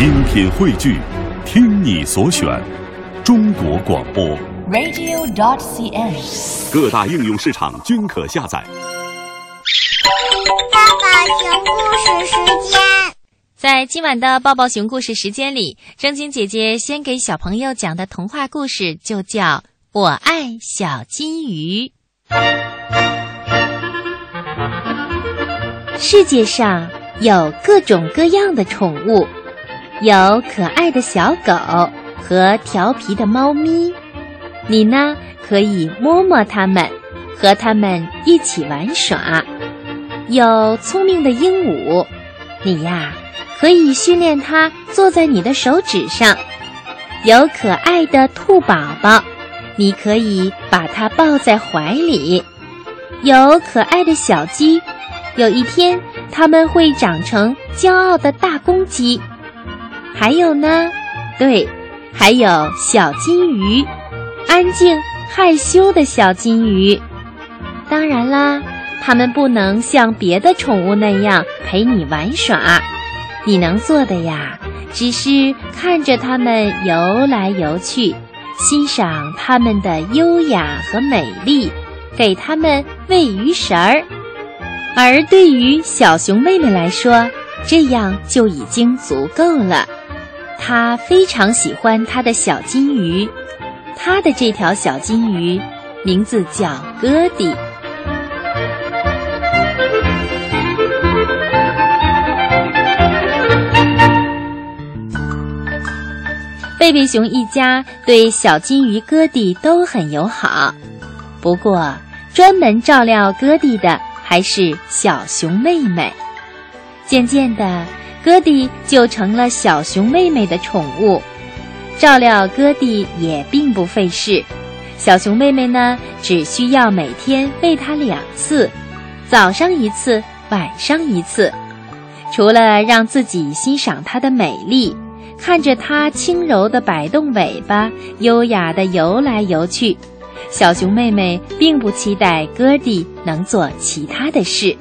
精品汇聚，听你所选，中国广播。radio.dot.cn，。各大应用市场均可下载。爸爸讲故事时间。在今晚的抱抱熊故事时间里，正晶姐姐先给小朋友讲的童话故事就叫《我爱小金鱼》。世界上有各种各样的宠物，有可爱的小狗和调皮的猫咪。你呢，可以摸摸它们，和它们一起玩耍。有聪明的鹦鹉，你呀。可以训练它坐在你的手指上，有可爱的兔宝宝，你可以把它抱在怀里；有可爱的小鸡，有一天它们会长成骄傲的大公鸡。还有呢，对，还有小金鱼，安静害羞的小金鱼。当然啦，它们不能像别的宠物那样陪你玩耍。你能做的呀，只是看着它们游来游去，欣赏它们的优雅和美丽，给它们喂鱼食儿。而对于小熊妹妹来说，这样就已经足够了。他非常喜欢他的小金鱼，他的这条小金鱼名字叫哥迪。贝贝熊一家对小金鱼哥迪都很友好，不过专门照料哥迪的还是小熊妹妹。渐渐的，哥迪就成了小熊妹妹的宠物，照料哥迪也并不费事。小熊妹妹呢，只需要每天喂它两次，早上一次，晚上一次。除了让自己欣赏它的美丽。看着它轻柔地摆动尾巴，优雅地游来游去，小熊妹妹并不期待哥迪能做其他的事。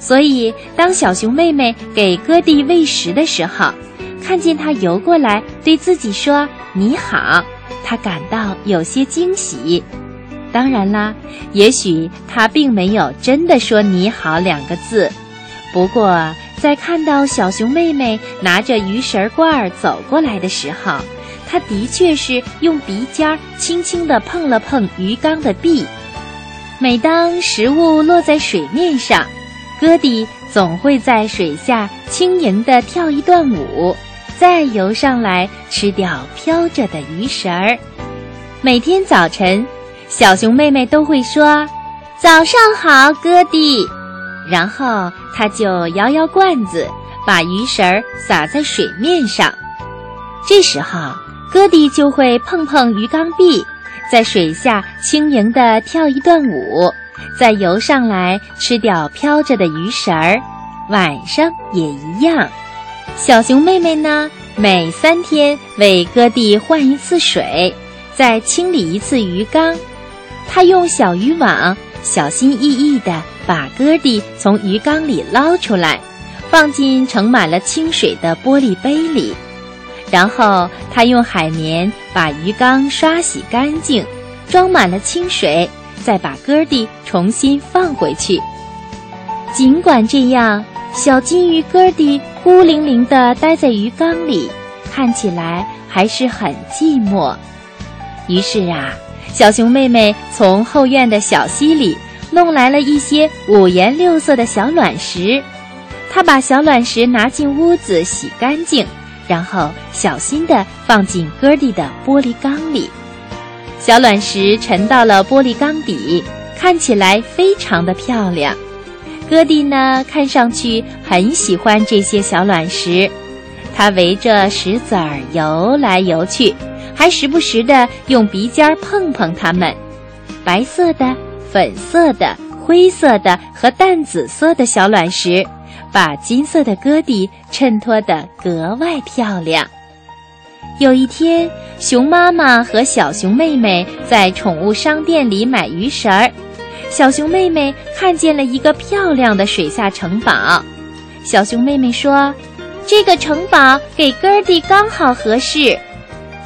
所以，当小熊妹妹给哥弟喂食的时候，看见它游过来对自己说“你好”，她感到有些惊喜。当然啦，也许它并没有真的说“你好”两个字，不过。在看到小熊妹妹拿着鱼食罐走过来的时候，它的确是用鼻尖轻轻地碰了碰鱼缸的壁。每当食物落在水面上，哥迪总会在水下轻盈地跳一段舞，再游上来吃掉飘着的鱼食儿。每天早晨，小熊妹妹都会说：“早上好，哥迪。”然后他就摇摇罐子，把鱼食儿撒在水面上。这时候，哥迪就会碰碰鱼缸壁，在水下轻盈地跳一段舞，再游上来吃掉飘着的鱼食儿。晚上也一样。小熊妹妹呢，每三天为哥弟换一次水，再清理一次鱼缸。她用小渔网小心翼翼地。把哥弟从鱼缸里捞出来，放进盛满了清水的玻璃杯里，然后他用海绵把鱼缸刷洗干净，装满了清水，再把哥弟重新放回去。尽管这样，小金鱼哥弟孤零零地待在鱼缸里，看起来还是很寂寞。于是啊，小熊妹妹从后院的小溪里。弄来了一些五颜六色的小卵石，她把小卵石拿进屋子洗干净，然后小心地放进哥弟的玻璃缸里。小卵石沉到了玻璃缸底，看起来非常的漂亮。哥弟呢，看上去很喜欢这些小卵石，他围着石子儿游来游去，还时不时地用鼻尖碰碰它们。白色的。粉色的、灰色的和淡紫色的小卵石，把金色的哥弟衬托得格外漂亮。有一天，熊妈妈和小熊妹妹在宠物商店里买鱼食儿。小熊妹妹看见了一个漂亮的水下城堡。小熊妹妹说：“这个城堡给哥儿弟刚好合适。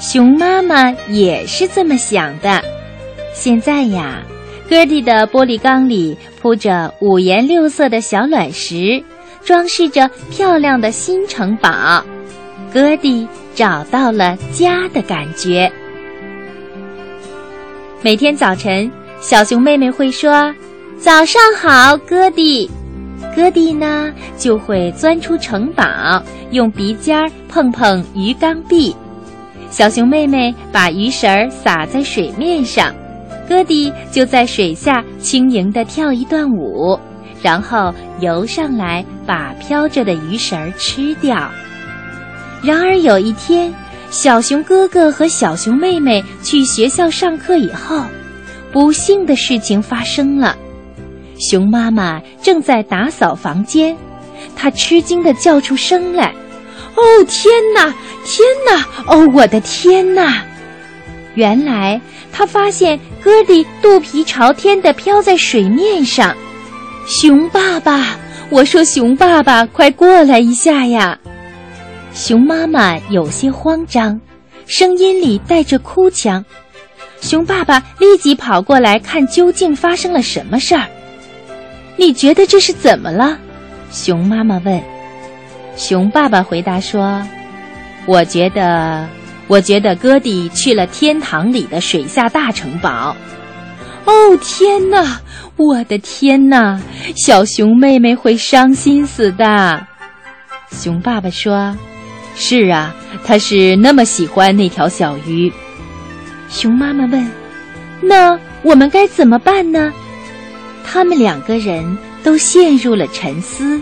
熊妈妈也是这么想的。现在呀，哥儿弟的玻璃缸里铺着五颜六色的小卵石，装饰着漂亮的新城堡。哥儿弟找到了家的感觉。每天早晨，小熊妹妹会说：“早上好，哥迪。”哥迪呢就会钻出城堡，用鼻尖碰碰鱼缸壁。小熊妹妹把鱼食儿撒在水面上，哥弟就在水下轻盈地跳一段舞，然后游上来把飘着的鱼食儿吃掉。然而有一天，小熊哥哥和小熊妹妹去学校上课以后，不幸的事情发生了。熊妈妈正在打扫房间，她吃惊地叫出声来：“哦，天哪，天哪！哦，我的天哪！”原来她发现哥迪肚皮朝天地飘在水面上。熊爸爸，我说熊爸爸，快过来一下呀！熊妈妈有些慌张，声音里带着哭腔。熊爸爸立即跑过来看究竟发生了什么事儿。你觉得这是怎么了？熊妈妈问。熊爸爸回答说：“我觉得，我觉得哥迪去了天堂里的水下大城堡。”哦，天哪！我的天哪！小熊妹妹会伤心死的。熊爸爸说。是啊，他是那么喜欢那条小鱼。熊妈妈问：“那我们该怎么办呢？”他们两个人都陷入了沉思。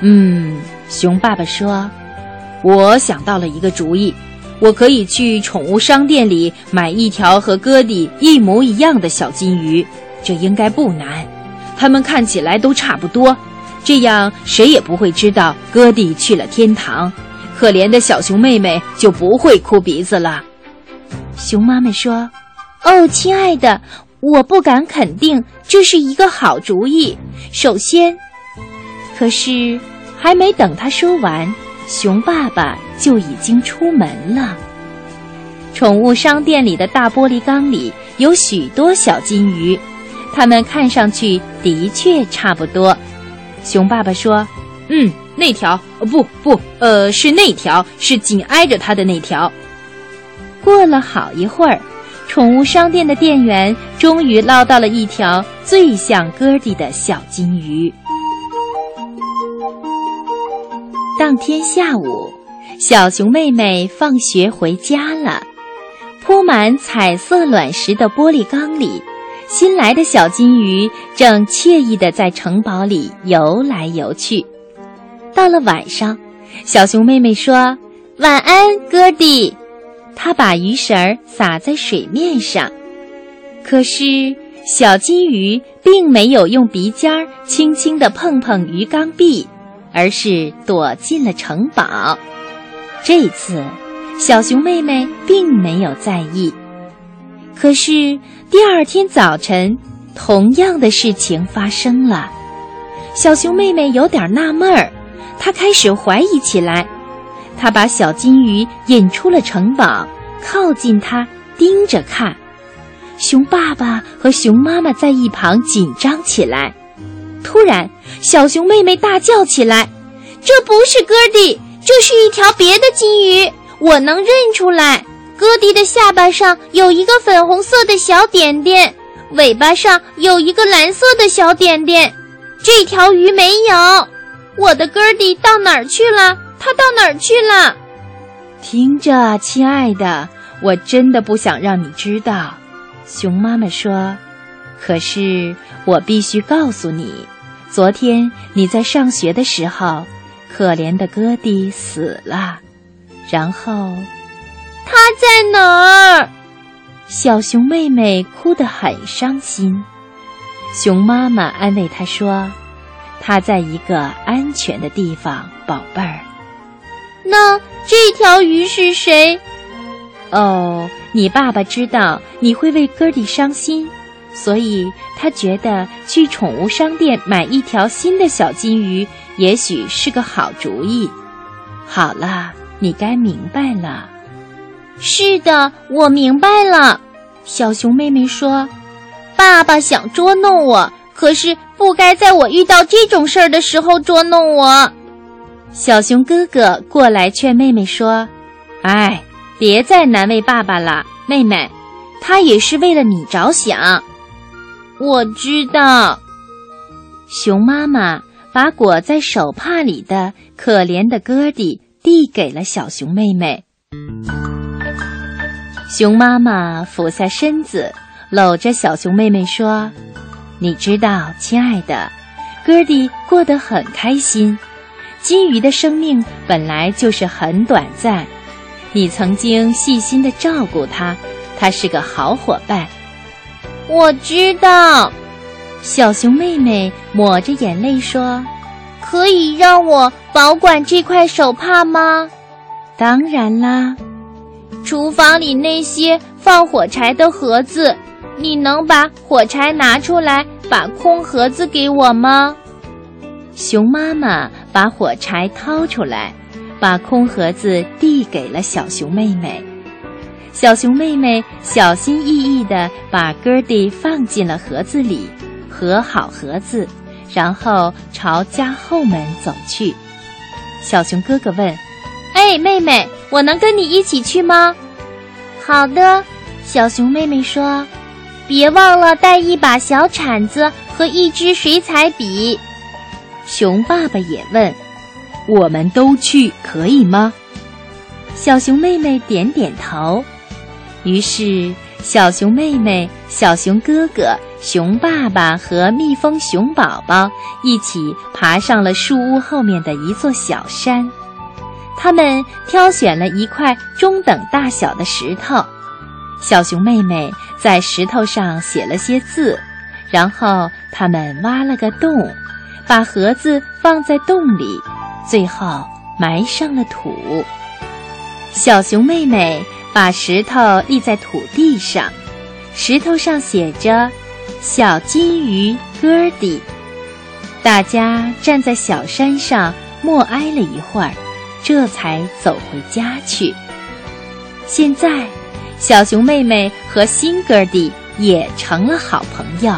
嗯，熊爸爸说：“我想到了一个主意，我可以去宠物商店里买一条和哥弟一模一样的小金鱼，这应该不难。他们看起来都差不多，这样谁也不会知道哥弟去了天堂。”可怜的小熊妹妹就不会哭鼻子了。熊妈妈说：“哦，亲爱的，我不敢肯定这是一个好主意。首先，可是还没等他说完，熊爸爸就已经出门了。宠物商店里的大玻璃缸里有许多小金鱼，它们看上去的确差不多。熊爸爸说：‘嗯。’那条，不不，呃，是那条，是紧挨着它的那条。过了好一会儿，宠物商店的店员终于捞到了一条最像哥迪的小金鱼。当天下午，小熊妹妹放学回家了，铺满彩色卵石的玻璃缸里，新来的小金鱼正惬意地在城堡里游来游去。到了晚上，小熊妹妹说：“晚安，哥弟。”她把鱼食儿撒在水面上，可是小金鱼并没有用鼻尖儿轻轻地碰碰鱼缸壁，而是躲进了城堡。这次，小熊妹妹并没有在意。可是第二天早晨，同样的事情发生了。小熊妹妹有点纳闷儿。他开始怀疑起来，他把小金鱼引出了城堡，靠近它，盯着看。熊爸爸和熊妈妈在一旁紧张起来。突然，小熊妹妹大叫起来：“这不是哥迪，这是一条别的金鱼！我能认出来，哥迪的下巴上有一个粉红色的小点点，尾巴上有一个蓝色的小点点，这条鱼没有。”我的哥弟到哪儿去了？他到哪儿去了？听着，亲爱的，我真的不想让你知道。熊妈妈说：“可是我必须告诉你，昨天你在上学的时候，可怜的哥弟死了。然后，他在哪儿？”小熊妹妹哭得很伤心。熊妈妈安慰她说。它在一个安全的地方，宝贝儿。那这条鱼是谁？哦，你爸爸知道你会为哥弟伤心，所以他觉得去宠物商店买一条新的小金鱼，也许是个好主意。好了，你该明白了。是的，我明白了。小熊妹妹说：“爸爸想捉弄我，可是不该在我遇到这种事儿的时候捉弄我。”小熊哥哥过来劝妹妹说：“哎，别再难为爸爸了，妹妹，他也是为了你着想。”我知道。熊妈妈把裹在手帕里的可怜的哥弟递给了小熊妹妹。熊妈妈俯下身子，搂着小熊妹妹说：“你知道，亲爱的，哥弟过得很开心。金鱼的生命本来就是很短暂，你曾经细心的照顾它，它是个好伙伴。”我知道。小熊妹妹抹着眼泪说：“可以让我保管这块手帕吗？”“当然啦。”“厨房里那些放火柴的盒子，你能把火柴拿出来，把空盒子给我吗？”熊妈妈把火柴掏出来，把空盒子递给了小熊妹妹。小熊妹妹小心翼翼地把哥弟放进了盒子里。合好盒子，然后朝家后门走去。小熊哥哥问：“哎，妹妹，我能跟你一起去吗？”“好的。”小熊妹妹说，“别忘了带一把小铲子和一支水彩笔。”熊爸爸也问：“我们都去可以吗？”小熊妹妹点点头。于是，小熊妹妹、小熊哥哥。熊爸爸和蜜蜂熊宝宝一起爬上了树屋后面的一座小山，他们挑选了一块中等大小的石头，小熊妹妹在石头上写了些字，然后他们挖了个洞，把盒子放在洞里，最后埋上了土。小熊妹妹把石头立在土地上，石头上写着。小金鱼哥迪，大家站在小山上默哀了一会儿，这才走回家去。现在，小熊妹妹和新哥弟也成了好朋友，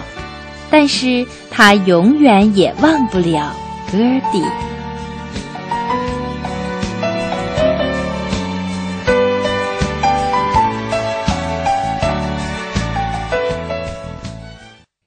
但是她永远也忘不了哥弟。